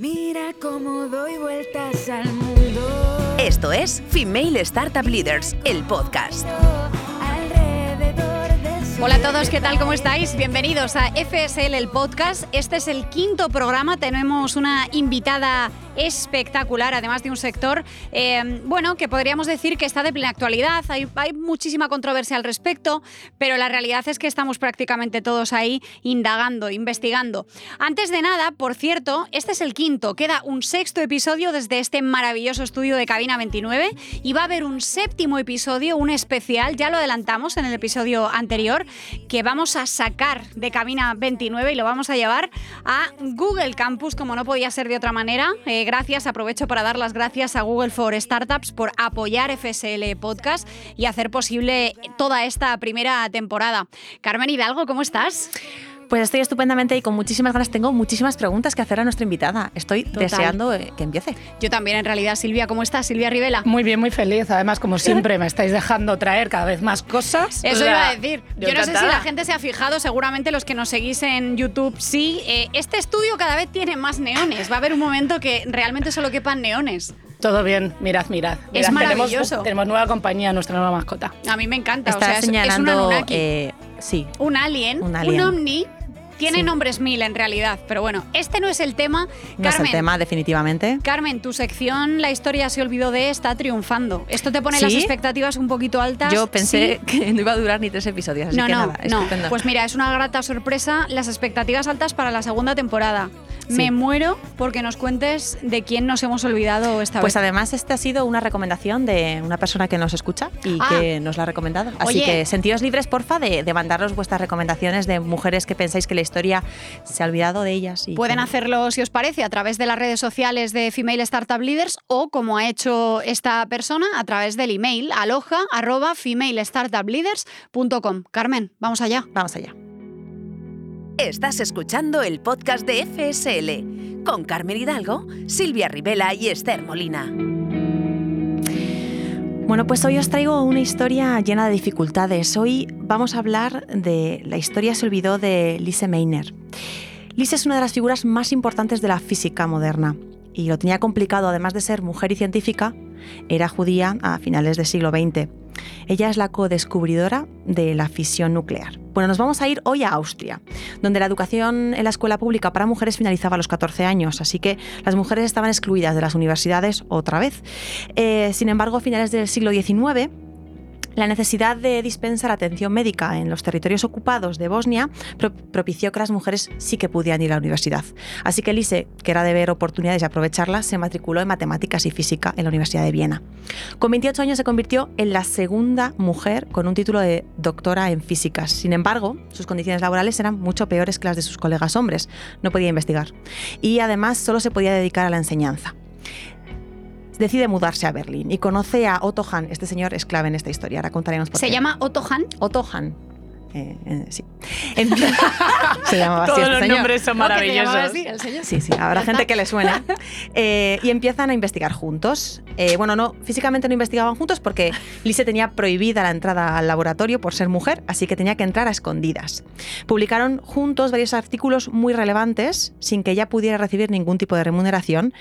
Mira cómo doy vueltas al mundo. Esto es Female Startup Leaders, el podcast. Hola a todos, ¿qué tal? ¿Cómo estáis? Bienvenidos a FSL, el podcast. Este es el quinto programa. Tenemos una invitada espectacular, además de un sector, eh, bueno, que podríamos decir que está de plena actualidad. Hay, muchísima controversia al respecto, pero la realidad es que estamos prácticamente todos ahí indagando, investigando. Antes de nada, por cierto, este es el quinto. Queda un sexto episodio desde este maravilloso estudio de Cabina 29 y va a haber un séptimo episodio, un especial, ya lo adelantamos en el episodio anterior, que vamos a sacar de Cabina 29 y lo vamos a llevar a Google Campus, como no podía ser de otra manera. Eh, gracias, aprovecho para dar las gracias a Google for Startups por apoyar FSL Podcast y hacer posible toda esta primera temporada. Carmen Hidalgo, ¿cómo estás? Pues estoy estupendamente y con muchísimas ganas. Tengo muchísimas preguntas que hacer a nuestra invitada. Estoy Total. deseando eh, que empiece. Yo también, en realidad. Silvia, ¿cómo estás? Silvia Rivela. Muy bien, muy feliz. Además, como siempre, me estáis dejando traer cada vez más cosas. Eso O sea, iba a decir. Yo, no sé si la gente se ha fijado, seguramente los que nos seguís en YouTube sí. Eh, este estudio cada vez tiene más neones. Va a haber un momento que realmente solo quepan neones. Todo bien, mirad, mirad. Es maravilloso. Tenemos, tenemos nueva compañía, nuestra nueva mascota. A mí me encanta. Está o sea, es- es, un señalando. Anunnaki. eh, sí. un alien, un un, alien. ovni. Tiene Sí. nombres mil en realidad, pero bueno, este no es el tema. No es el tema, definitivamente. Carmen, tu sección La historia se olvidó de está triunfando. ¿Esto te pone ¿Sí? las expectativas un poquito altas? Yo pensé Sí. que no iba a durar ni tres episodios, así No, que no, nada, no. Pues mira, es una grata sorpresa las expectativas altas para la segunda temporada. Sí. Me muero porque nos cuentes de quién nos hemos olvidado esta Pues vez. además esta ha sido una recomendación de una persona que nos escucha y Ah. que nos la ha recomendado. Así Oye. que sentíos libres, porfa, de, de mandarnos vuestras recomendaciones de mujeres que pensáis que la historia se ha olvidado de ellas. Y Pueden que- hacerlo, si os parece, a través de las redes sociales de Female Startup Leaders o, como ha hecho esta persona, a través del email aloja arroba. Carmen, vamos allá. Vamos allá. Estás escuchando el podcast de FSL con Carmen Hidalgo, Silvia Rivela y Esther Molina. Bueno, pues hoy os traigo una historia llena de dificultades. Hoy vamos a hablar de la historia se olvidó de Lise Meitner. Lise es una de las figuras más importantes de la física moderna y lo tenía complicado, además de ser mujer y científica, era judía a finales del siglo XX. Ella es la co-descubridora de la fisión nuclear. Bueno, nos vamos a ir hoy a Austria, donde la educación en la escuela pública para mujeres finalizaba a los 14 años, así que las mujeres estaban excluidas de las universidades otra vez. Eh, sin embargo, a finales del siglo XIX, la necesidad de dispensar atención médica en los territorios ocupados de Bosnia pro- propició que las mujeres sí que pudieran ir a la universidad. Así que Lise, que era de ver oportunidades y aprovecharlas, se matriculó en matemáticas y física en la Universidad de Viena. Con 28 años se convirtió en la segunda mujer con un título de doctora en físicas. Sin embargo, sus condiciones laborales eran mucho peores que las de sus colegas hombres. No podía investigar. Y además solo se podía dedicar a la enseñanza decide mudarse a Berlín y conoce a Otto Hahn. Este señor es clave en esta historia. Ahora contaremos por Se qué. llama Otto Hahn. Otto Hahn. Eh, eh, sí. Se llamaba así Todos este los señor. nombres son maravillosos. así, el señor. Sí, sí, habrá gente que le suene. Eh, y empiezan a investigar juntos. Eh, bueno, no, físicamente no investigaban juntos porque Lise tenía prohibida la entrada al laboratorio por ser mujer, así que tenía que entrar a escondidas. Publicaron juntos varios artículos muy relevantes sin que ella pudiera recibir ningún tipo de remuneración.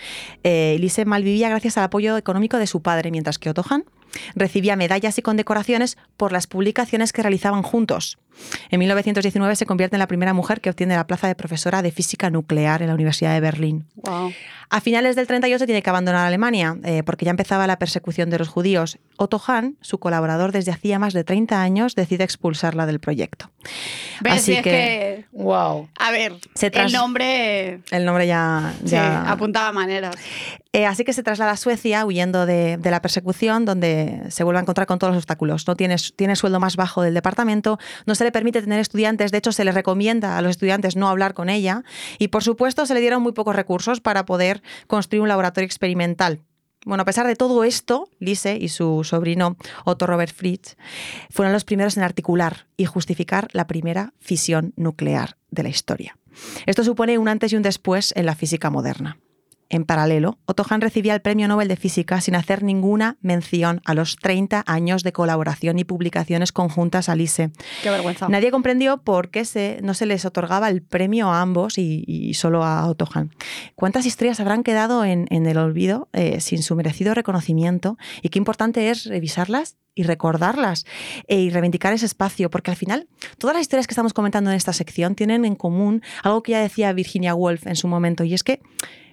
Eh, Lise malvivía gracias al apoyo económico de su padre, mientras que Otto Hahn recibía medallas y condecoraciones por las publicaciones que realizaban juntos. En 1919 se convierte en la primera mujer que obtiene la plaza de profesora de física nuclear en la Universidad de Berlín. Wow. A finales del 38 tiene que abandonar Alemania eh, porque ya empezaba la persecución de los judíos. Otto Hahn, su colaborador desde hacía más de 30 años, decide expulsarla del proyecto. ¿Ves? Así es que, que... Wow. A ver, Se tras- el nombre el nombre ya... sí, ya- apuntaba maneras. Eh, así que se traslada a Suecia huyendo de, de la persecución, donde se vuelve a encontrar con todos los obstáculos. No tiene, tiene sueldo más bajo del departamento, no se le permite tener estudiantes, de hecho se le recomienda a los estudiantes no hablar con ella y por supuesto se le dieron muy pocos recursos para poder construir un laboratorio experimental. Bueno, a pesar de todo esto, Lise y su sobrino Otto Robert Fritz fueron los primeros en articular y justificar la primera fisión nuclear de la historia. Esto supone un antes y un después en la física moderna. En paralelo, Otto Hahn recibía el Premio Nobel de Física sin hacer ninguna mención a los 30 años de colaboración y publicaciones conjuntas a LISE. Qué vergüenza. Nadie comprendió por qué se, no se les otorgaba el premio a ambos y, y solo a Otto Hahn. ¿Cuántas historias habrán quedado en, en el olvido eh, sin su merecido reconocimiento? Y qué importante es revisarlas y recordarlas eh, y reivindicar ese espacio, porque al final todas las historias que estamos comentando en esta sección tienen en común algo que ya decía Virginia Woolf en su momento, y es que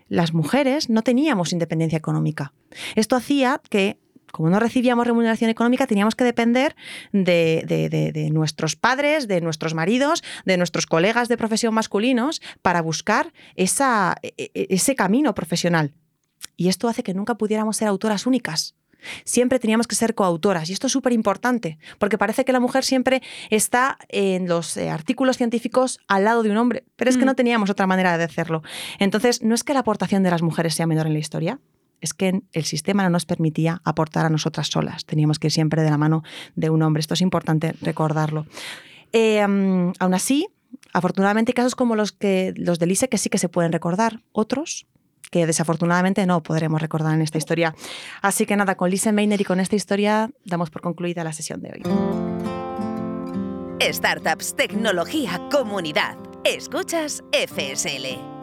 las mujeres no teníamos independencia económica. Esto hacía que como no recibíamos remuneración económica, teníamos que depender de, de, nuestros padres, de nuestros maridos, de nuestros colegas de profesión masculinos para buscar esa, ese camino profesional. Y esto hace que nunca pudiéramos ser autoras únicas. Siempre teníamos que ser coautoras y esto es súper importante porque parece que la mujer siempre está en los eh, artículos científicos al lado de un hombre, pero es que Mm. no teníamos otra manera de hacerlo. Entonces, no es que la aportación de las mujeres sea menor en la historia, es que el sistema no nos permitía aportar a nosotras solas. Teníamos que ir siempre de la mano de un hombre. Esto es importante recordarlo. Eh, aún así, afortunadamente hay casos como los, que, los de Lise que sí que se pueden recordar. Otros que desafortunadamente no podremos recordar en esta historia. Así que nada, con Lise Meiner y con esta historia damos por concluida la sesión de hoy. Startups, tecnología, comunidad. Escuchas FSL.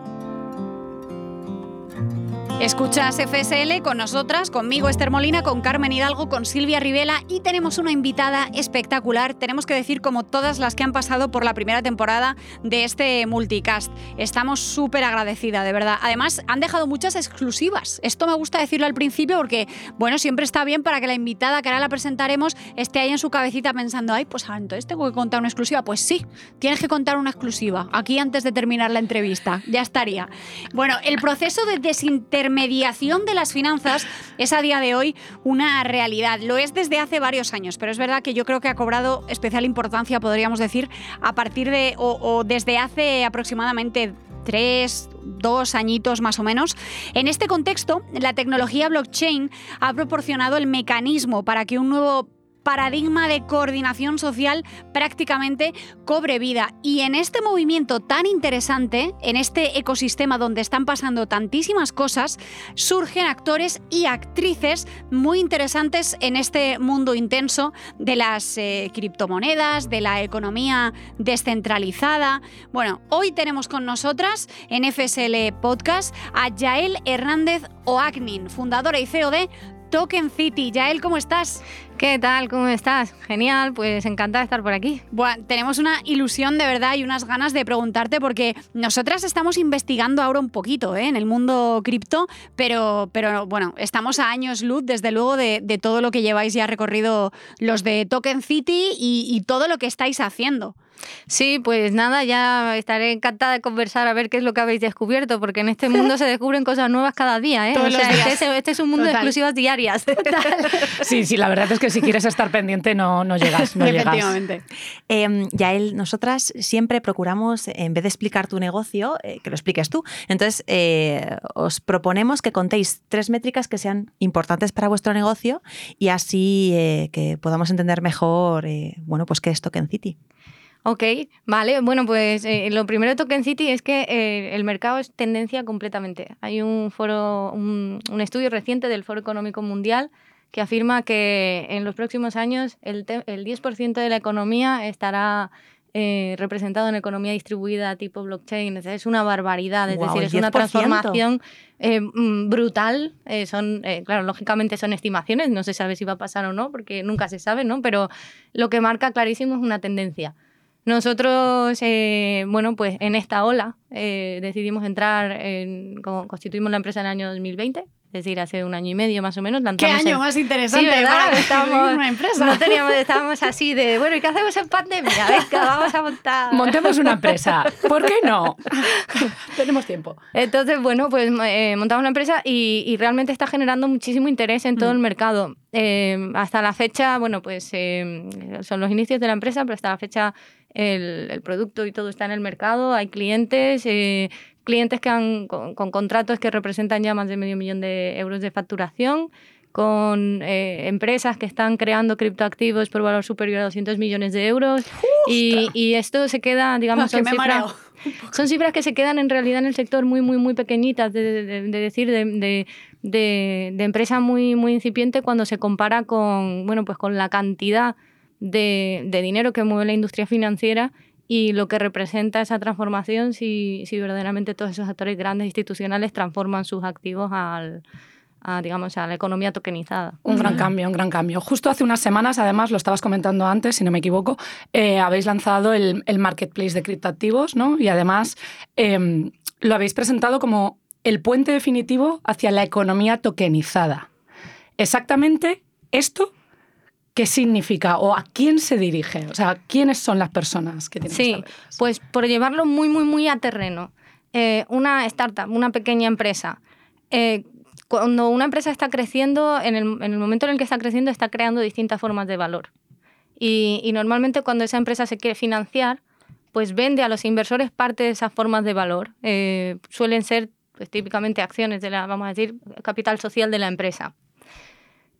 Escuchas FSL con nosotras, conmigo Esther Molina, con Carmen Hidalgo, con Silvia Rivela y tenemos una invitada espectacular, tenemos que decir como todas las que han pasado por la primera temporada de este multicast. Estamos súper agradecida, de verdad. Además, han dejado muchas exclusivas. Esto me gusta decirlo al principio porque, bueno, siempre está bien para que la invitada que ahora la presentaremos esté ahí en su cabecita pensando, ay, pues entonces tengo que contar una exclusiva. Pues sí, tienes que contar una exclusiva aquí antes de terminar la entrevista. Ya estaría. Bueno, el proceso de desintermediación de las finanzas es a día de hoy una realidad. Lo es desde hace varios años, pero es verdad que yo creo que ha cobrado especial importancia, podríamos decir, a partir de o, o desde hace aproximadamente tres, dos añitos más o menos. En este contexto, la tecnología blockchain ha proporcionado el mecanismo para que un nuevo paradigma de coordinación social prácticamente cobre vida. Y en este movimiento tan interesante, en este ecosistema donde están pasando tantísimas cosas, surgen actores y actrices muy interesantes en este mundo intenso de las eh, criptomonedas, de la economía descentralizada. Bueno, hoy tenemos con nosotras en FSL Podcast a Yael Hernández Oagnin, fundadora y CEO de Token City. Yael, ¿cómo estás? ¿Qué tal? ¿Cómo estás? Genial, pues encantada de estar por aquí. Tenemos una ilusión de verdad y unas ganas de preguntarte porque nosotras estamos investigando ahora un poquito ¿eh? en el mundo cripto, pero, pero bueno, estamos a años luz desde luego de, todo lo que lleváis ya recorrido los de Token City y todo lo que estáis haciendo. Sí, pues nada, ya estaré encantada de conversar a ver qué es lo que habéis descubierto, porque en este mundo se descubren cosas nuevas cada día, ¿eh? Todos o sea, los días. Este, es, este, es, un mundo Total. de exclusivas diarias. Sí, sí, la verdad es que si quieres estar pendiente no, no llegas, no Efectivamente. Eh, Yael, nosotras siempre procuramos, en vez de explicar tu negocio, eh, que lo expliques tú. Entonces, eh, os proponemos que contéis tres métricas que sean importantes para vuestro negocio y así eh, que podamos entender mejor, eh, bueno, pues qué es Token City. Ok, vale. Bueno, pues eh, lo primero de Token City es que eh, el mercado es tendencia completamente. Hay un foro, un, un, estudio reciente del Foro Económico Mundial que afirma que en los próximos años el, el 10% de la economía estará eh, representado en economía distribuida tipo blockchain. Es una barbaridad, es Wow, decir, es una 10%. transformación eh, mm, brutal. Eh, son, eh, claro, lógicamente son estimaciones, no se sabe si va a pasar o no, porque nunca se sabe, ¿no? Pero lo que marca clarísimo es una tendencia. Nosotros, eh, bueno, pues en esta ola eh, decidimos entrar, en, como constituimos la empresa en el año 2020, es decir, hace un año y medio más o menos. ¿Qué año en... más interesante sí, ¿verdad? para estábamos, una empresa? No teníamos, estábamos así de, bueno, ¿y qué hacemos en pandemia? Venga, vamos a montar. Montemos una empresa. ¿Por qué no? Tenemos tiempo. Entonces, bueno, pues eh, montamos una empresa y, y, realmente está generando muchísimo interés en todo mm. el mercado. Eh, hasta la fecha, bueno, pues eh, son los inicios de la empresa, pero hasta la fecha el, el, producto y todo está en el mercado, hay clientes, eh, clientes que han con, con, contratos que representan ya más de medio millón de euros de facturación, con eh, empresas que están creando criptoactivos por valor superior a 200 millones de euros. Y, y, esto se queda, digamos, son cifras... son cifras que se quedan en realidad en el sector muy, muy, muy pequeñitas, de, decir, de, de, empresa muy, muy incipiente cuando se compara con, bueno, pues con la cantidad de, dinero que mueve la industria financiera y lo que representa esa transformación si, si verdaderamente todos esos actores grandes institucionales transforman sus activos al, a, digamos, a la economía tokenizada. Un gran cambio, un gran cambio. Justo hace unas semanas, además, lo estabas comentando antes, si no me equivoco, eh, habéis lanzado el, marketplace de criptoactivos, ¿no? Y además em, lo habéis presentado como el puente definitivo hacia la economía tokenizada. Exactamente esto ¿Qué significa o a quién se dirige? O sea, ¿quiénes son las personas que tienen Sí, pues por llevarlo muy, muy, muy a terreno. Eh, una startup, una pequeña empresa, eh, cuando una empresa está creciendo, en el, momento en el que está creciendo, está creando distintas formas de valor. Y, normalmente cuando esa empresa se quiere financiar, pues vende a los inversores parte de esas formas de valor. Eh, suelen ser pues, típicamente acciones de la, vamos a decir, capital social de la empresa.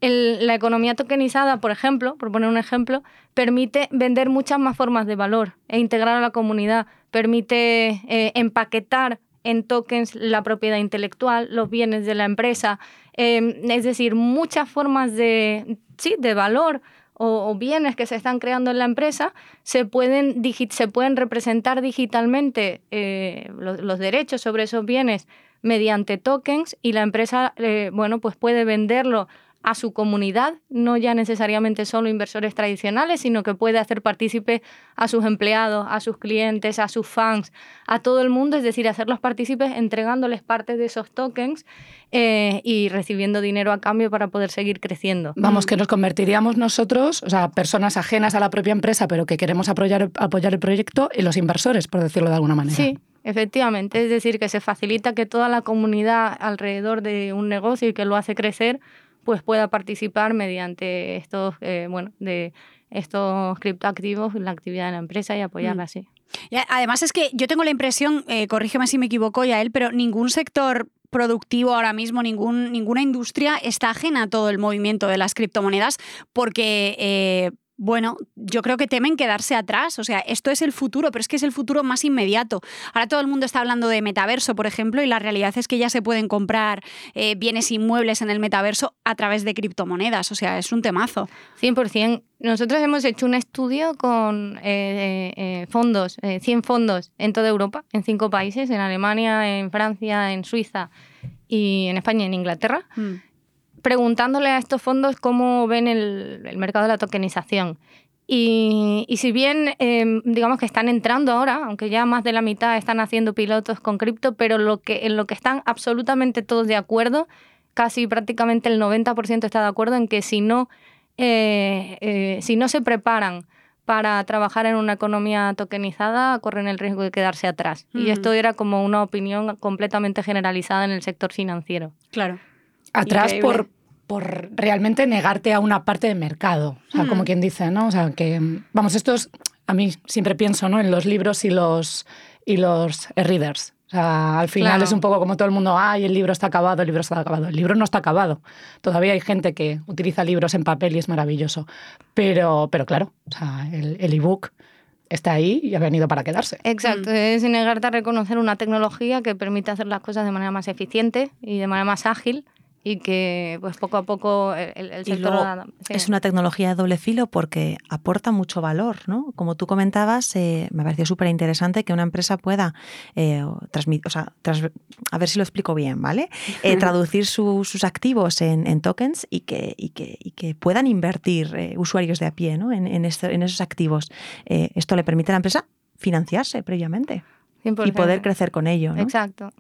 La economía tokenizada, por ejemplo, por poner un ejemplo, permite vender muchas más formas de valor e integrar a la comunidad, permite eh, empaquetar en tokens la propiedad intelectual, los bienes de la empresa, em, es decir, muchas formas de, sí, de valor o, bienes que se están creando en la empresa se pueden, se pueden representar digitalmente eh, los, derechos sobre esos bienes mediante tokens y la empresa eh, bueno, pues puede venderlo a su comunidad, no ya necesariamente solo inversores tradicionales, sino que puede hacer partícipe a sus empleados, a sus clientes, a sus fans, a todo el mundo, es decir, hacerlos partícipes entregándoles parte de esos tokens eh, y recibiendo dinero a cambio para poder seguir creciendo. Vamos, que nos convertiríamos nosotros, o sea, personas ajenas a la propia empresa, pero que queremos apoyar, apoyar el proyecto, en los inversores, por decirlo de alguna manera. Sí, Efectivamente, es decir, que se facilita que toda la comunidad alrededor de un negocio y que lo hace crecer pues pueda participar mediante estos, eh, bueno, de estos criptoactivos en la actividad de la empresa y apoyarla mm. así. además es que yo tengo la impresión, eh, corrígeme si me equivoco ya él, pero ningún sector productivo ahora mismo, ningún, ninguna industria está ajena a todo el movimiento de las criptomonedas porque eh, bueno, yo creo que temen quedarse atrás. O sea, esto es el futuro, pero es que es el futuro más inmediato. Ahora todo el mundo está hablando de metaverso, por ejemplo, y la realidad es que ya se pueden comprar eh, bienes inmuebles en el metaverso a través de criptomonedas. O sea, es un temazo. 100%. Nosotros hemos hecho un estudio con eh, eh, fondos, 100 fondos en toda Europa, en cinco países, en Alemania, en Francia, en Suiza y en España y en Inglaterra. Mm preguntándole a estos fondos cómo ven el, mercado de la tokenización. Y, si bien em, digamos que están entrando ahora, aunque ya más de la mitad están haciendo pilotos con cripto, pero lo que, en lo que están absolutamente todos de acuerdo, casi prácticamente el 90% está de acuerdo en que si no, eh, eh, si no se preparan para trabajar en una economía tokenizada, corren el riesgo de quedarse atrás. Y esto era como una opinión completamente generalizada en el sector financiero. Claro atrás por, por realmente negarte a una parte del mercado, o sea, como quien dice, ¿no? O sea, que, vamos, esto es, a mí siempre pienso, ¿no? En los libros y los, y los readers. O sea, al final es un poco como todo el mundo, ay, el libro está acabado, el libro está acabado. El libro no está acabado. Todavía hay gente que utiliza libros en papel y es maravilloso. Pero, pero claro, o sea, el ebook está ahí y ha venido para quedarse. Exacto, mm. es negarte a reconocer una tecnología que permite hacer las cosas de manera más eficiente y de manera más ágil y que pues poco a poco el, sector... Es una tecnología de doble filo porque aporta mucho valor, ¿no? Como tú comentabas, eh, me pareció súper interesante que una empresa pueda eh, transmitir, o sea, a ver si lo explico bien, ¿vale? Eh, traducir sus activos en, tokens y que, y que, y que, puedan invertir usuarios de a pie ¿no? en, en, en esos activos. esto le permite a la empresa financiarse previamente y poder crecer con ello. ¿no? Exacto.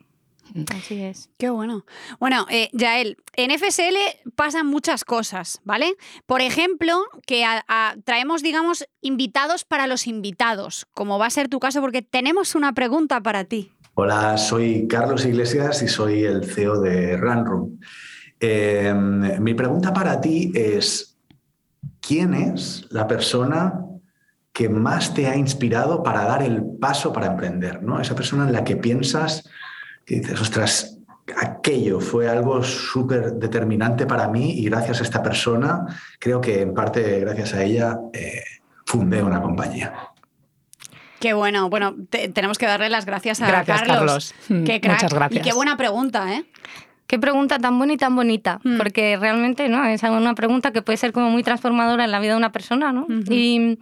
Así es. Qué bueno. Bueno, eh, Yael, en FSL pasan muchas cosas, ¿vale? Por ejemplo, que traemos, digamos, invitados para los invitados, como va a ser tu caso, porque tenemos una pregunta para ti. Hola, soy Carlos Iglesias y soy el CEO de Runroom. Em, mi pregunta para ti es, ¿quién es la persona que más te ha inspirado para dar el paso para emprender? ¿no? Esa persona en la que piensas y dices, ostras, aquello fue algo súper determinante para mí y gracias a esta persona, creo que en parte gracias a ella, eh, fundé una compañía. Qué bueno. Bueno, te- tenemos que darle las gracias a Gracias, Carlos. Mm, Qué crack. muchas gracias. Y qué buena pregunta, ¿eh? Qué pregunta tan buena y tan bonita, Mm. porque realmente no es una pregunta que puede ser como muy transformadora en la vida de una persona, ¿no? Y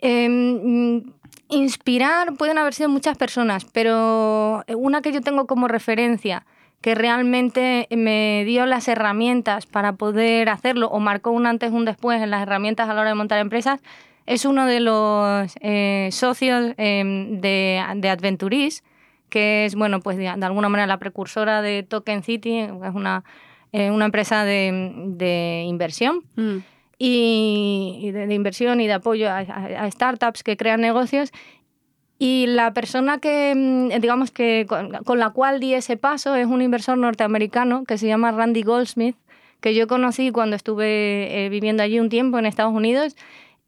em, inspirar pueden haber sido muchas personas, pero una que yo tengo como referencia que realmente me dio las herramientas para poder hacerlo o marcó un antes y un después en las herramientas a la hora de montar empresas es uno de los eh, socios em, de, de Adventuris, que es, bueno, pues de, de alguna manera la precursora de Token City, es una, eh, una empresa de, de inversión Mm. Y, y de, de inversión y de apoyo a, a- a startups que crean negocios. Y la persona que, mm, digamos que con, con la cual di ese paso es un inversor norteamericano que se llama Randy Goldsmith, que yo conocí cuando estuve eh, viviendo allí un tiempo en Estados Unidos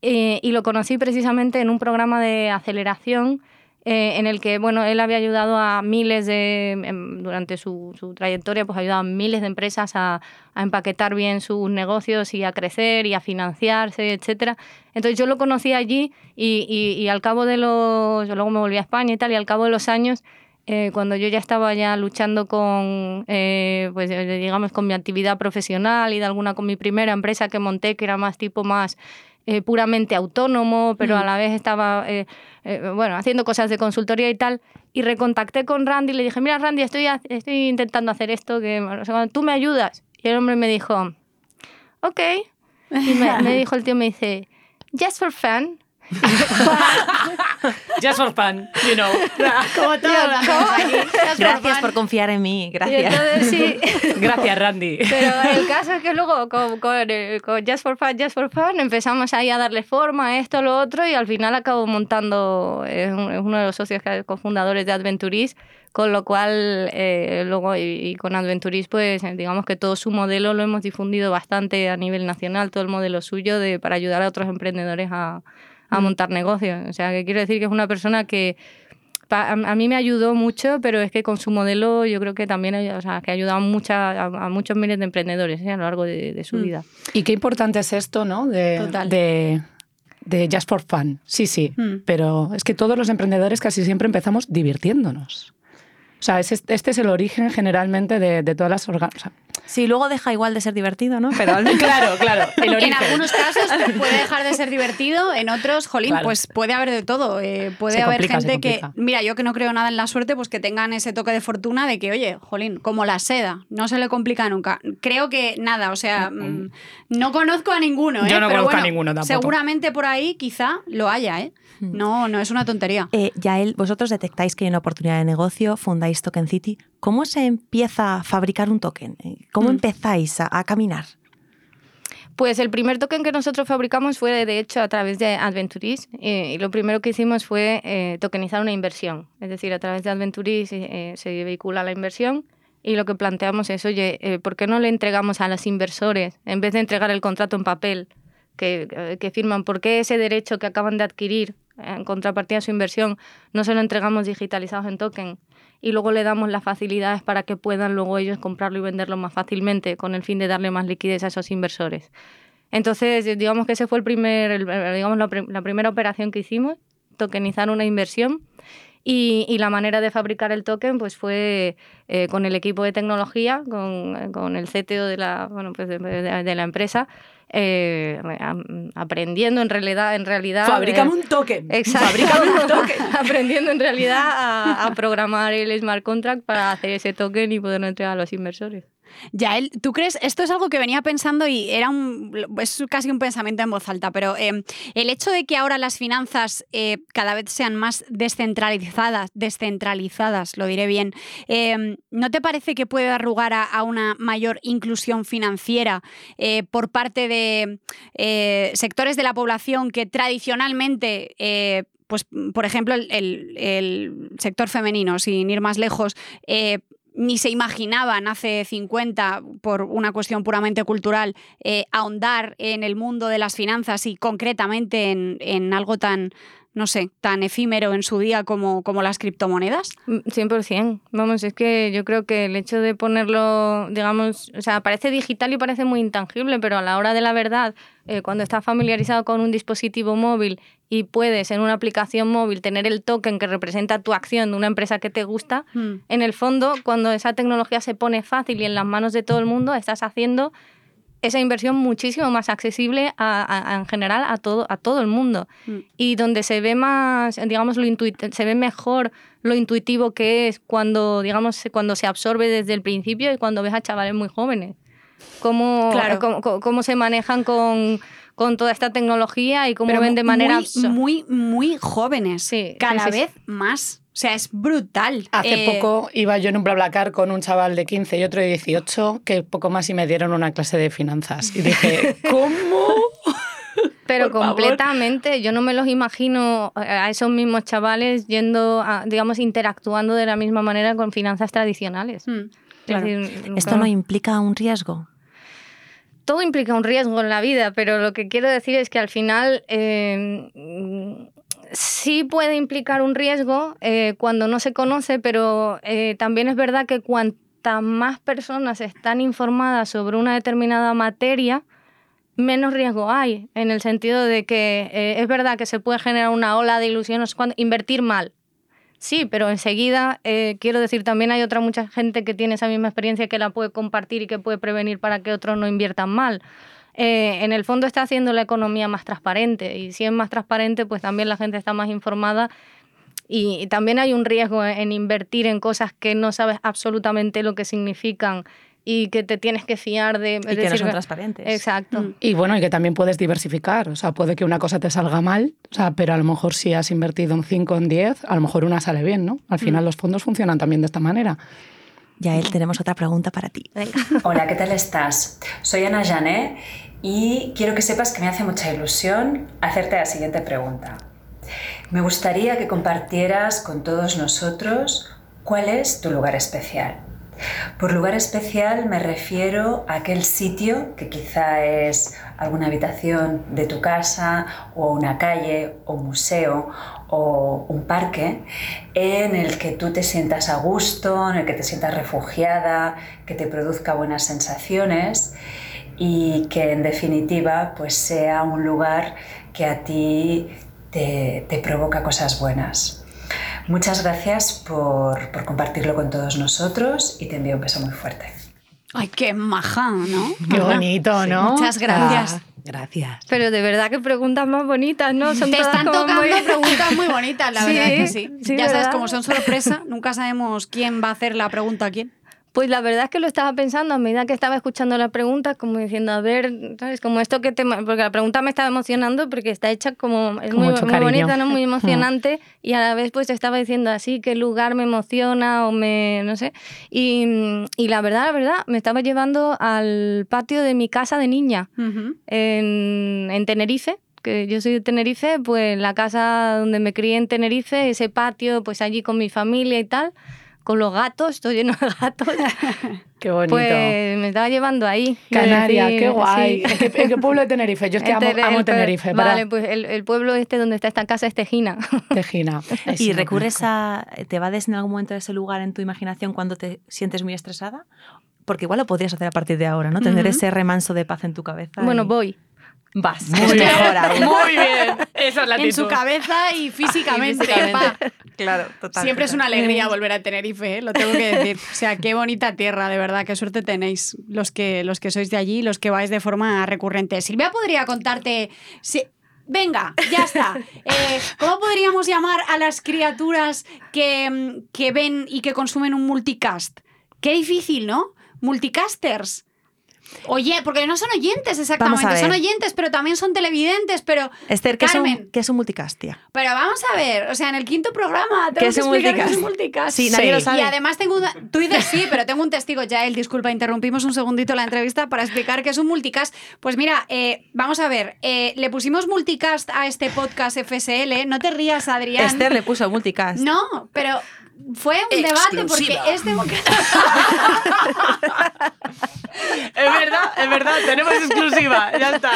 eh, y lo conocí precisamente en un programa de aceleración eh, en el que bueno, él había ayudado a miles de, em, durante su, su trayectoria, pues ha ayudado a miles de empresas a, empaquetar bien sus negocios y a crecer y a financiarse, etcétera. Entonces yo lo conocí allí y, y- al cabo de los, luego me volví a España y tal, y al cabo de los años, eh, cuando yo ya estaba ya luchando con, eh, pues digamos, con mi actividad profesional y de alguna con mi primera empresa que monté, que era más tipo más eh, puramente autónomo, pero a la vez estaba, eh, eh, bueno, haciendo cosas de consultoría y tal. Y recontacté con Randy y le dije, mira Randy, estoy, estoy intentando hacer esto, que o sea, tú me ayudas. Y el hombre me dijo, ok. Y me, me dijo el tío, me dice, just for fun. Just for fun, you know. Como aquí. Gracias por confiar en mí, gracias. entonces sí. Gracias, Randy. Pero el caso es que luego con, con, con Just for Fun, Just for Fun empezamos ahí a darle forma a esto, lo otro y al final acabo montando, es, un- es uno de los socios que- cofundadores de Adventuris, con lo cual eh, luego y, y con Adventuris pues digamos que todo su modelo lo hemos difundido bastante a nivel nacional, todo el modelo suyo de, para ayudar a otros emprendedores a, a montar negocios. O sea, que quiero decir que es una persona que a, a mí me ayudó mucho, pero es que con su modelo yo creo que también o sea, que ha ayudado mucha- a, a muchos miles de emprendedores ¿eh? a lo largo de, de su Mm. vida. Y qué importante es esto, ¿no? De, Total. de, de just for fun. Sí, sí. Mm. Pero es que todos los emprendedores casi siempre empezamos divirtiéndonos. O sea, es- este es el origen generalmente de, de todas las organizaciones. Sí, luego deja igual de ser divertido, ¿no? Pero claro, claro. El En algunos casos puede dejar de ser divertido, en otros, jolín, Claro. pues puede haber de todo. Eh, puede Se haber complica, gente que, mira, yo que no creo nada en la suerte, pues que tengan ese toque de fortuna de que, oye, jolín, como la seda, no se le complica nunca. Creo que nada, o sea, mm, no conozco a ninguno, ¿eh? Yo no Pero conozco a ninguno tampoco. Seguramente por ahí quizá lo haya, ¿eh? No, no es una tontería. Eh, Yael, vosotros detectáis que hay una oportunidad de negocio, fundáis Token City. ¿Cómo se empieza a fabricar un token? Eh, ¿Cómo Mm. empezáis a, a caminar? Pues el primer token que nosotros fabricamos fue de hecho a través de Adventuris eh, y lo primero que hicimos fue eh, tokenizar una inversión. Es decir, a través de Adventuris eh, se vehicula la inversión y lo que planteamos es, oye, eh, ¿por qué no le entregamos a los inversores, en vez de entregar el contrato en papel que, que firman, por qué ese derecho que acaban de adquirir en contrapartida de su inversión no se lo entregamos digitalizados en token? y luego le damos las facilidades para que puedan luego ellos comprarlo y venderlo más fácilmente con el fin de darle más liquidez a esos inversores. Entonces, digamos que ese fue el primer, digamos, la primera operación que hicimos, tokenizar una inversión. Y, y la manera de fabricar el token pues fue eh, con el equipo de tecnología, con, eh, con el CTO de la, bueno, pues de, de- de la empresa, eh, aprendiendo en realidad, en realidad Fabricame eh, un token. Exacto. Fabricame un token. Aprendiendo en realidad a, a programar el smart contract para hacer ese token y poderlo entregar a los inversores. Yael, ¿tú crees? Esto es algo que venía pensando y era un, es casi un pensamiento en voz alta, pero eh, el hecho de que ahora las finanzas eh, cada vez sean más descentralizadas, descentralizadas, lo diré bien, eh, ¿no te parece que puede dar lugar a, a una mayor inclusión financiera por parte de sectores de la población que tradicionalmente... pues, por ejemplo, el, el- sector femenino, sin ir más lejos, ni se imaginaban hace 50, por una cuestión puramente cultural, eh, ahondar en el mundo de las finanzas y concretamente en, en algo tan no sé, tan efímero en su día como, como las criptomonedas? 100%. Mm, Vamos, es que yo creo que el hecho de ponerlo, digamos, o sea, parece digital y parece muy intangible, pero a la hora de la verdad, eh, cuando estás familiarizado con un dispositivo móvil y puedes en una aplicación móvil tener el token que representa tu acción de una empresa que te gusta, Mm. en el fondo, cuando esa tecnología se pone fácil y en las manos de todo el mundo, estás haciendo esa inversión muchísimo más accesible a- a- a- en general a todo, a todo el mundo. Mm. Y donde se ve más, digamos, lo se ve mejor lo intuitivo que es cuando, digamos, cuando se absorbe desde el principio y cuando ves a chavales muy jóvenes. Cómo, Claro. cómo, cómo- cómo se manejan con, con toda esta tecnología y cómo Pero ven de manera muy, muy, muy jóvenes. Sí, cada sí, sí, vez más. O sea, es brutal. Hace Eh, poco iba yo en un BlaBlaCar con un chaval de 15 y otro de 18 que poco más y me dieron una clase de finanzas. Y dije, ¿cómo? Pero Por favor. completamente, yo no me los imagino a esos mismos chavales yendo, a, digamos, interactuando de la misma manera con finanzas tradicionales. mm, Es claro. decir, ¿Esto claro, no implica un riesgo? Todo implica un riesgo en la vida, pero lo que quiero decir es que al final eh, sí puede implicar un riesgo eh, cuando no se conoce, pero eh, también es verdad que cuantas más personas están informadas sobre una determinada materia, menos riesgo hay, en el sentido de que eh, es verdad que se puede generar una ola de ilusiones cuando invertir mal. Sí, pero enseguida, eh, quiero decir, también hay otra mucha gente que tiene esa misma experiencia que la puede compartir y que puede prevenir para que otros no inviertan mal. Eh, en el fondo está haciendo la economía más transparente y si es más transparente, pues también la gente está más informada y, también hay un riesgo en invertir en cosas que no sabes absolutamente lo que significan y que te tienes que fiar de... es Y que no son transparentes. Exacto. Mm. Y bueno, y que también puedes diversificar. O sea, puede que una cosa te salga mal, o sea, pero a lo mejor si has invertido en 5 o en 10, a lo mejor una sale bien, ¿no? Al final los fondos funcionan también de esta manera. Yael, tenemos otra pregunta para ti. Hola, ¿qué tal estás? Soy Ana Jané y quiero que sepas que me hace mucha ilusión hacerte la siguiente pregunta. Me gustaría que compartieras con todos nosotros cuál es tu lugar especial. Por lugar especial me refiero a aquel sitio que quizá es alguna habitación de tu casa o una calle o museo o un parque en el que tú te sientas a gusto, en el que te sientas refugiada, que te produzca buenas sensaciones y que en definitiva pues sea un lugar que a ti te provoca cosas buenas. Muchas gracias por, por compartirlo con todos nosotros y te envío un beso muy fuerte. Ay, qué maja, ¿no? Qué bonito, ¿no? Muchas gracias. Ah, gracias. Pero de verdad que preguntas más bonitas, ¿no? Son Te todas están como tocando muy- preguntas muy bonitas, la Sí, verdad que sí. sí, ya sabes, como son sorpresa, nunca sabemos quién va a hacer la pregunta a quién. Pues la verdad es que lo estaba pensando a medida que estaba escuchando la pregunta, como diciendo, a ver, ¿sabes? Como esto que te... Porque la pregunta me estaba emocionando porque está hecha como... Es Con muy, mucho muy bonita, ¿no? Muy emocionante y a la vez pues estaba diciendo así, qué lugar me emociona o me... no sé. Y, y la verdad, la verdad, me estaba llevando al patio de mi casa de niña en, en Tenerife, que yo soy de Tenerife, pues la casa donde me crié en Tenerife, ese patio, pues allí con mi familia y tal, con los gatos, estoy lleno de gatos, Qué bonito. pues me estaba llevando ahí. de Canaria, decir, qué guay. sí. ¿En, qué, en qué pueblo de Tenerife? Yo es que amo, Tenerife. para- Vale, pues el, el pueblo este donde está esta casa es Tejina. Tejina. ¿Y recurres a. ¿Te vades en algún momento de ese lugar en tu imaginación cuando te sientes muy estresada? Porque igual lo podrías hacer a partir de ahora, ¿no? Tener ese remanso de paz en tu cabeza. bueno, y- voy. Vas. Muy mejor aún. Muy bien. Esa es la En su cabeza y físicamente. Claro, total. Siempre es una alegría volver a Tenerife, ¿eh? lo tengo que decir. O sea, qué bonita tierra, de verdad, qué suerte tenéis los que, los que sois de allí, los que vais de forma recurrente. Silvia podría contarte... si- Venga, ya está. Eh, ¿Cómo podríamos llamar a las criaturas que, mm, que ven y que consumen un multicast? Qué difícil, ¿no? Multicasters. Oye, porque no son oyentes exactamente, son oyentes, pero también son televidentes, pero... Esther, ¿qué es, Carmen. un, qué es un multicastia? Pero vamos a ver, o sea, en el quinto programa tengo ¿Qué que es un explicar qué es un multicast? multicast. Sí, nadie lo Y sabe. además tengo una... Tú dices sí, pero tengo un testigo, Yael, disculpa, interrumpimos un segundito la entrevista para explicar qué es un multicast. Pues mira, eh, vamos a ver, eh, le pusimos multicast a este podcast FSL, no te rías, Adrián. Esther le puso multicast. No, pero fue un debate porque es democrático. Es verdad, es verdad, tenemos exclusiva, ya está.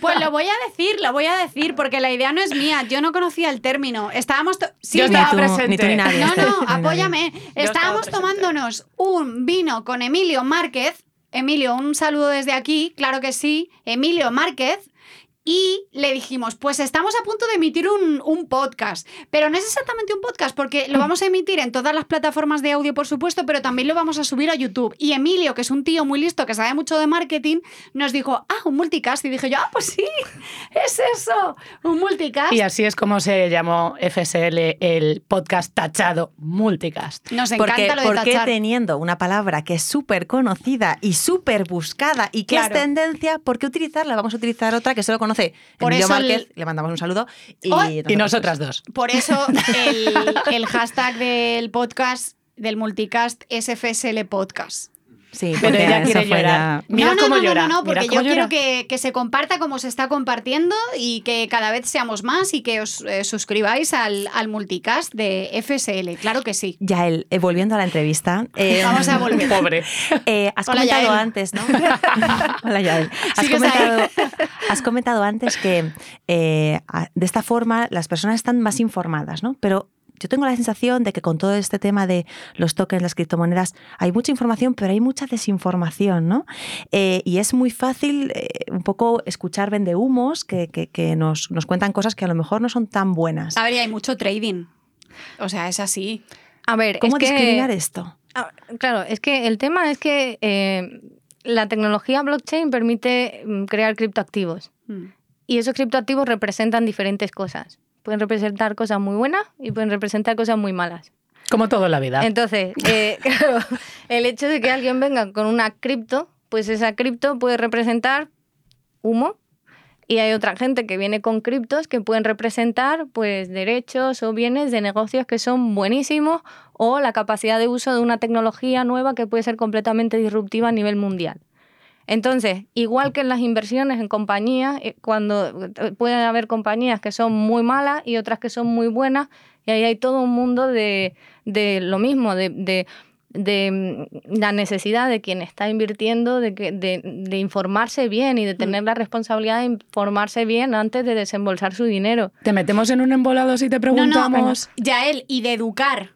Pues lo voy a decir, lo voy a decir, porque la idea no es mía. Yo no conocía el término. Estábamos. Sí, Yo estaba Ni tú, presente. ni tú ni nadie. No, no, apóyame. Estábamos tomándonos un vino con Emilio Márquez. Emilio, un saludo desde aquí, claro que sí. Emilio Márquez. Y le dijimos, pues estamos a punto de emitir un, un podcast, pero no es exactamente un podcast porque lo vamos a emitir en todas las plataformas de audio, por supuesto, pero también lo vamos a subir a YouTube. Y Emilio, que es un tío muy listo, que sabe mucho de marketing, nos dijo, ah, un multicast. Y dije yo, ah, pues sí, es eso, un multicast. Y así es como se llamó FSL el podcast tachado Multicast. Nos encanta Porque, lo de porque tachar. teniendo una palabra que es súper conocida y súper buscada y que Claro. es tendencia, ¿por qué utilizarla? Vamos a utilizar otra que solo conoce Por Emilio eso el- Márquez, le mandamos un saludo. Y, Oh, Y nosotras dos. Por eso el, el hashtag del podcast, del multicast, es FSL Podcast. Sí, Pero porque ella eso quiere llorar. ya- Mira no, no, cómo no, llora. no, no, porque yo quiero que, que se comparta como se está compartiendo y que cada vez seamos más y que os eh, suscribáis al, al multicast de FSL. Claro que sí. Yael, eh, volviendo a la entrevista. eh, Vamos a volver. Pobre. eh, has Hola, comentado Yael. antes, ¿no? Hola, Yael. Has comentado, has comentado antes que eh, de esta forma las personas están más informadas, ¿no? Pero yo tengo la sensación de que con todo este tema de los tokens, las criptomonedas, hay mucha información, pero hay mucha desinformación, ¿no? Eh, y es muy fácil eh, un poco escuchar vendehumos que, que, que nos, nos cuentan cosas que a lo mejor no son tan buenas. A ver, y hay mucho trading. O sea, es así. A ver, ¿Cómo es que- discriminar esto? Ah, Claro, es que el tema es que eh, la tecnología blockchain permite mm, crear criptoactivos Mm. y esos criptoactivos representan diferentes cosas. Pueden representar cosas muy buenas y pueden representar cosas muy malas. Como todo en la vida. Entonces, eh, claro, el hecho de que alguien venga con una cripto, pues esa cripto puede representar humo y hay otra gente que viene con criptos que pueden representar pues derechos o bienes de negocios que son buenísimos o la capacidad de uso de una tecnología nueva que puede ser completamente disruptiva a nivel mundial. Entonces, igual que en las inversiones en compañías, eh, cuando eh, pueden haber compañías que son muy malas y otras que son muy buenas, y ahí hay todo un mundo de, de lo mismo, de, de- de, mm, la necesidad de quien está invirtiendo de, que, de, de informarse bien y de tener la responsabilidad de informarse bien antes de desembolsar su dinero. Te metemos en un embolado si te No, no, preguntamos. Yael, y de educar.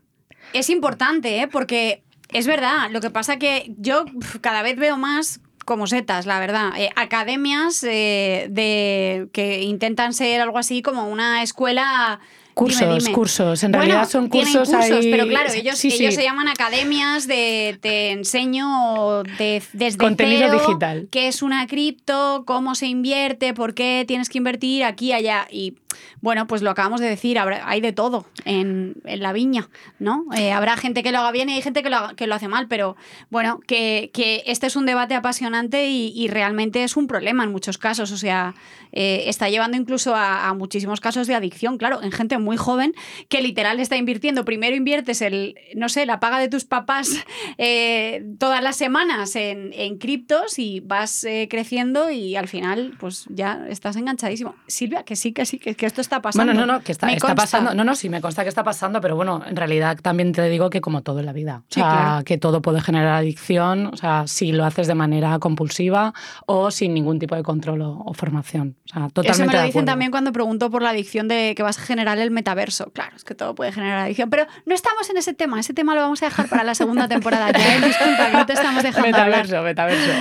Es importante, ¿eh? Porque es verdad, lo que pasa que yo cada vez veo más como setas, la verdad. Eh, academias eh, de que intentan ser algo así como una escuela. Dime, Cursos, dime. cursos. En Bueno, realidad son tienen cursos, ahí- pero claro, ellos, Sí, sí. ellos se llaman academias de te enseño de, desde Contenido cero digital. qué es una cripto, cómo se invierte, por qué tienes que invertir aquí allá. Y bueno, pues lo acabamos de decir, habrá- hay de todo en, en la viña, ¿no? Eh, habrá gente que lo haga bien y hay gente que lo, que lo hace mal, pero bueno, que, que este es un debate apasionante y, y realmente es un problema en muchos casos. O sea, eh, está llevando incluso a, a muchísimos casos de adicción, claro, en gente muy joven que literal está invirtiendo. Primero inviertes el, no sé, la paga de tus papás eh, todas las semanas en, en criptos y vas eh, creciendo y al final, pues ya estás enganchadísimo. Silvia, que sí, que sí, que, que esto está pasando. Bueno, no, no, que está, está pasando. No, no, sí, me consta que está pasando, pero bueno, en realidad también te digo que como todo en la vida. O sea, claro. que todo puede generar adicción, o sea, si lo haces de manera compulsiva o sin ningún tipo de control o, o formación. O sea, totalmente Eso me lo dicen también cuando pregunto por la adicción de que vas a generar el metaverso. Claro, es que todo puede generar adicción. Pero no estamos en ese tema. Ese tema lo vamos a dejar para la segunda temporada. Ya, ¿eh? disculpa, que no te estamos dejando hablar. Metaverso, metaverso.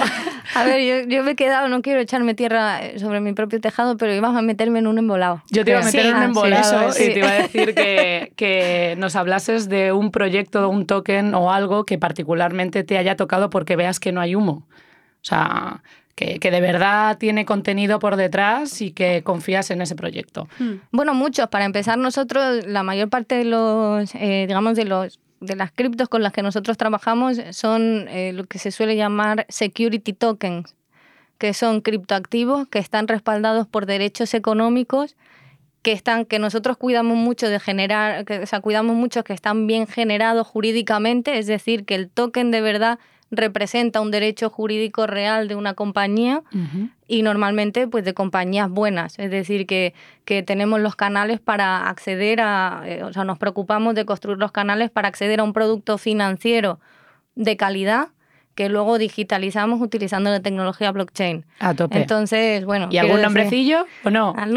A ver, yo, yo me he quedado, no quiero echarme tierra sobre mi propio tejado, pero íbamos a meterme en un embolado. Yo te iba a Sí, meter en un sí, embolado eso y te iba a decir que, que nos hablases de un proyecto, un token o algo que particularmente te haya tocado porque veas que no hay humo. O sea, que, que de verdad tiene contenido por detrás y que confías en ese proyecto. Hmm. Bueno, muchos. Para empezar, nosotros, la mayor parte de los, eh, digamos, de los de las criptos con las que nosotros trabajamos son eh, lo que se suele llamar security tokens, que son criptoactivos que están respaldados por derechos económicos que están que nosotros cuidamos mucho de generar, que, o sea, cuidamos mucho que están bien generados jurídicamente, es decir, que el token de verdad representa un derecho jurídico real de una compañía y normalmente pues de compañías buenas, es decir, que, que tenemos los canales para acceder a, eh, o sea, nos preocupamos de construir los canales para acceder a un producto financiero de calidad que luego digitalizamos utilizando la tecnología blockchain. A tope. Entonces, bueno. ¿Y algún nombrecillo o no? Ah,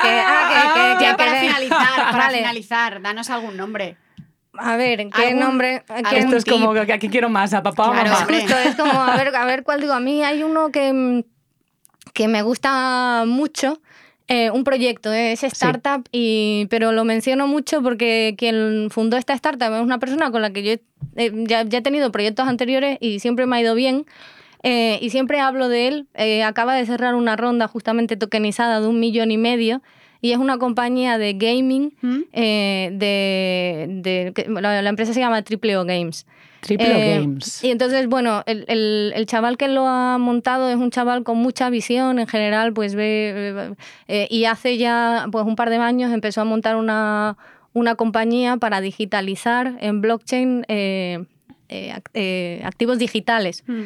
que, ah, que, para finalizar, para finalizar, danos algún nombre. A ver, ¿qué nombre? ¿qué Esto es como que aquí quiero más, a papá o mamá. Justo, es como, a ver, a ver cuál digo. A mí hay uno que, que me gusta mucho, eh, un proyecto, es startup, y, pero lo menciono mucho porque quien fundó esta startup es una persona con la que yo ya, he tenido proyectos anteriores y siempre me ha ido bien. Eh, y siempre hablo de él. Eh, acaba de cerrar una ronda justamente tokenizada de un millón y medio y es una compañía de gaming ¿Mm? de, la, empresa se llama Triple O Games. Triple Games. Y entonces, bueno, el, el, chaval que lo ha montado es un chaval con mucha visión, en general, pues ve, y hace ya pues un par de años empezó a montar una, una compañía para digitalizar en blockchain eh, eh, eh, activos digitales. Mm.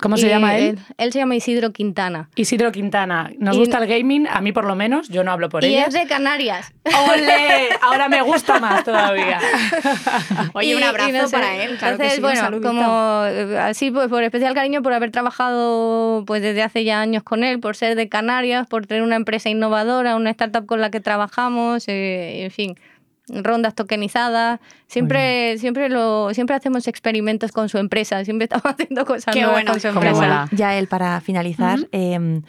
¿Cómo se llama él? él? se llama Isidro Quintana. Isidro Quintana. Nos gusta el gaming, a mí por lo menos, yo no hablo por él. Y es de Canarias. ¡Ole! Ahora me gusta más todavía. Oye, un abrazo para él. Claro Entonces, bueno, como así, pues por especial cariño por haber trabajado pues desde hace ya años con él, por ser de Canarias, por tener una empresa innovadora, una startup con la que trabajamos, eh, en fin rondas tokenizadas. Siempre, siempre, lo, siempre hacemos experimentos con su empresa, siempre estamos haciendo cosas nuevas con su empresa. Ya él, para finalizar, eh,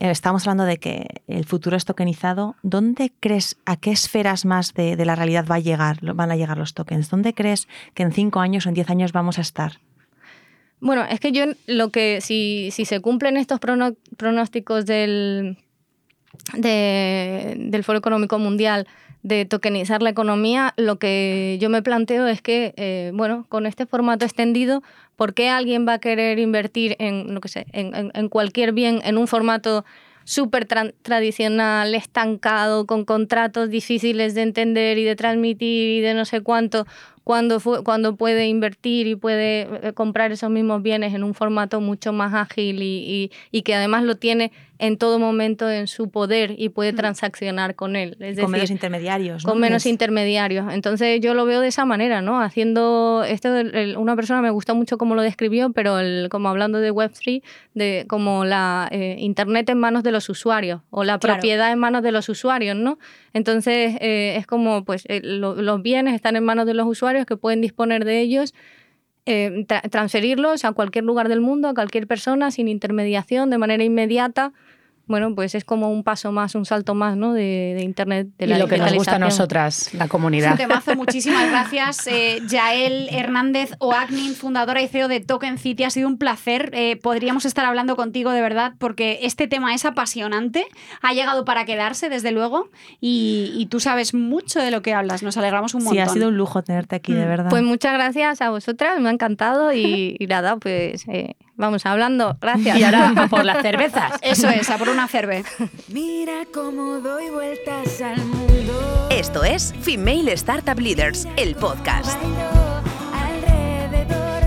estamos hablando de que el futuro es tokenizado. ¿Dónde crees, a qué esferas más de, la realidad va a llegar, van a llegar los tokens? ¿Dónde crees que en cinco años o en diez años vamos a estar? Bueno, es que yo lo que, si, si se cumplen estos pronósticos del, del Foro Económico Mundial, de tokenizar la economía, lo que yo me planteo es que, eh, bueno, con este formato extendido, ¿por qué alguien va a querer invertir en, lo que sé, en, cualquier bien en un formato súper tradicional, estancado, con contratos difíciles de entender y de transmitir y de no sé cuánto, cuando, cuando puede invertir y puede eh, comprar esos mismos bienes en un formato mucho más ágil y, y que además lo tiene en todo momento en su poder y puede transaccionar con él. Es con menos intermediarios. Con menos intermediarios. Entonces yo lo veo de esa manera, ¿no? Haciendo esto, una persona me gusta mucho cómo lo describió, pero el, como hablando de Web3, de como la eh, Internet en manos de los usuarios o la propiedad en manos de los usuarios, ¿no? Entonces eh, es como, pues eh, los bienes están en manos de los usuarios que pueden disponer de ellos transferirlos a cualquier lugar del mundo, a cualquier persona, sin intermediación, de manera inmediata bueno, pues es como un paso más, un salto más ¿no? de, Internet. De y lo que nos gusta a nosotras, la comunidad. Un temazo, muchísimas gracias. Eh, Yael Hernández Oagnin, fundadora y CEO de Token City, ha sido un placer. Eh, podríamos estar hablando contigo de verdad porque este tema es apasionante, ha llegado para quedarse, desde luego, y, tú sabes mucho de lo que hablas. Nos alegramos un montón. Sí, ha sido un lujo tenerte aquí, de mm. verdad. Pues muchas gracias a vosotras, me ha encantado y, nada, pues... Eh, Vamos hablando, gracias. Y ahora por las cervezas. Eso es, a por una cerveza. Mira cómo doy vueltas al mundo. Esto es Female Startup Leaders, el podcast.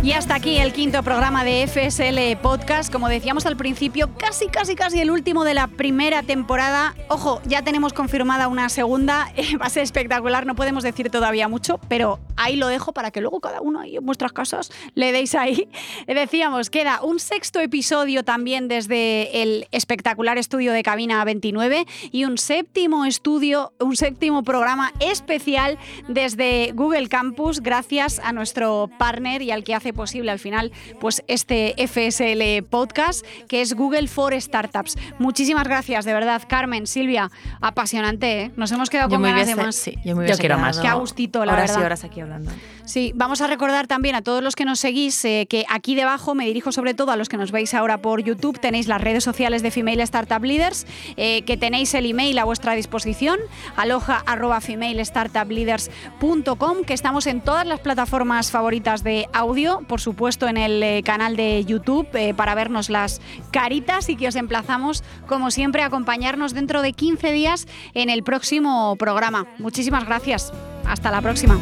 Y hasta aquí el quinto programa de FSL Podcast. Como decíamos al principio, casi, casi, casi el último de la primera temporada. Ojo, ya tenemos confirmada una segunda. va a ser espectacular, no podemos decir todavía mucho, pero ahí lo dejo para que luego cada uno ahí en vuestras casas le deis ahí. Decíamos, queda un sexto episodio también desde el espectacular estudio de Cabina 29 y un séptimo estudio, un séptimo programa especial desde Google Campus, gracias a nuestro partner y al que hace posible al final pues este FSL podcast que es Google for Startups. Muchísimas gracias, de verdad, Carmen, Silvia, apasionante, ¿eh? Nos hemos quedado con ganas de más. Sí, yo, me quiero más. Qué gustito, la horas verdad. y horas aquí hablando. Sí, vamos a recordar también a todos los que nos seguís eh, que aquí debajo, me dirijo sobre todo a los que nos veis ahora por YouTube, tenéis las redes sociales de Female Startup Leaders, eh, que tenéis el email a vuestra disposición, aloha.femalestartupleaders.com, que estamos en todas las plataformas favoritas de audio, por supuesto en el eh, canal de YouTube, para vernos las caritas y que os emplazamos, como siempre, a acompañarnos dentro de 15 días en el próximo programa. Muchísimas gracias. Hasta la próxima.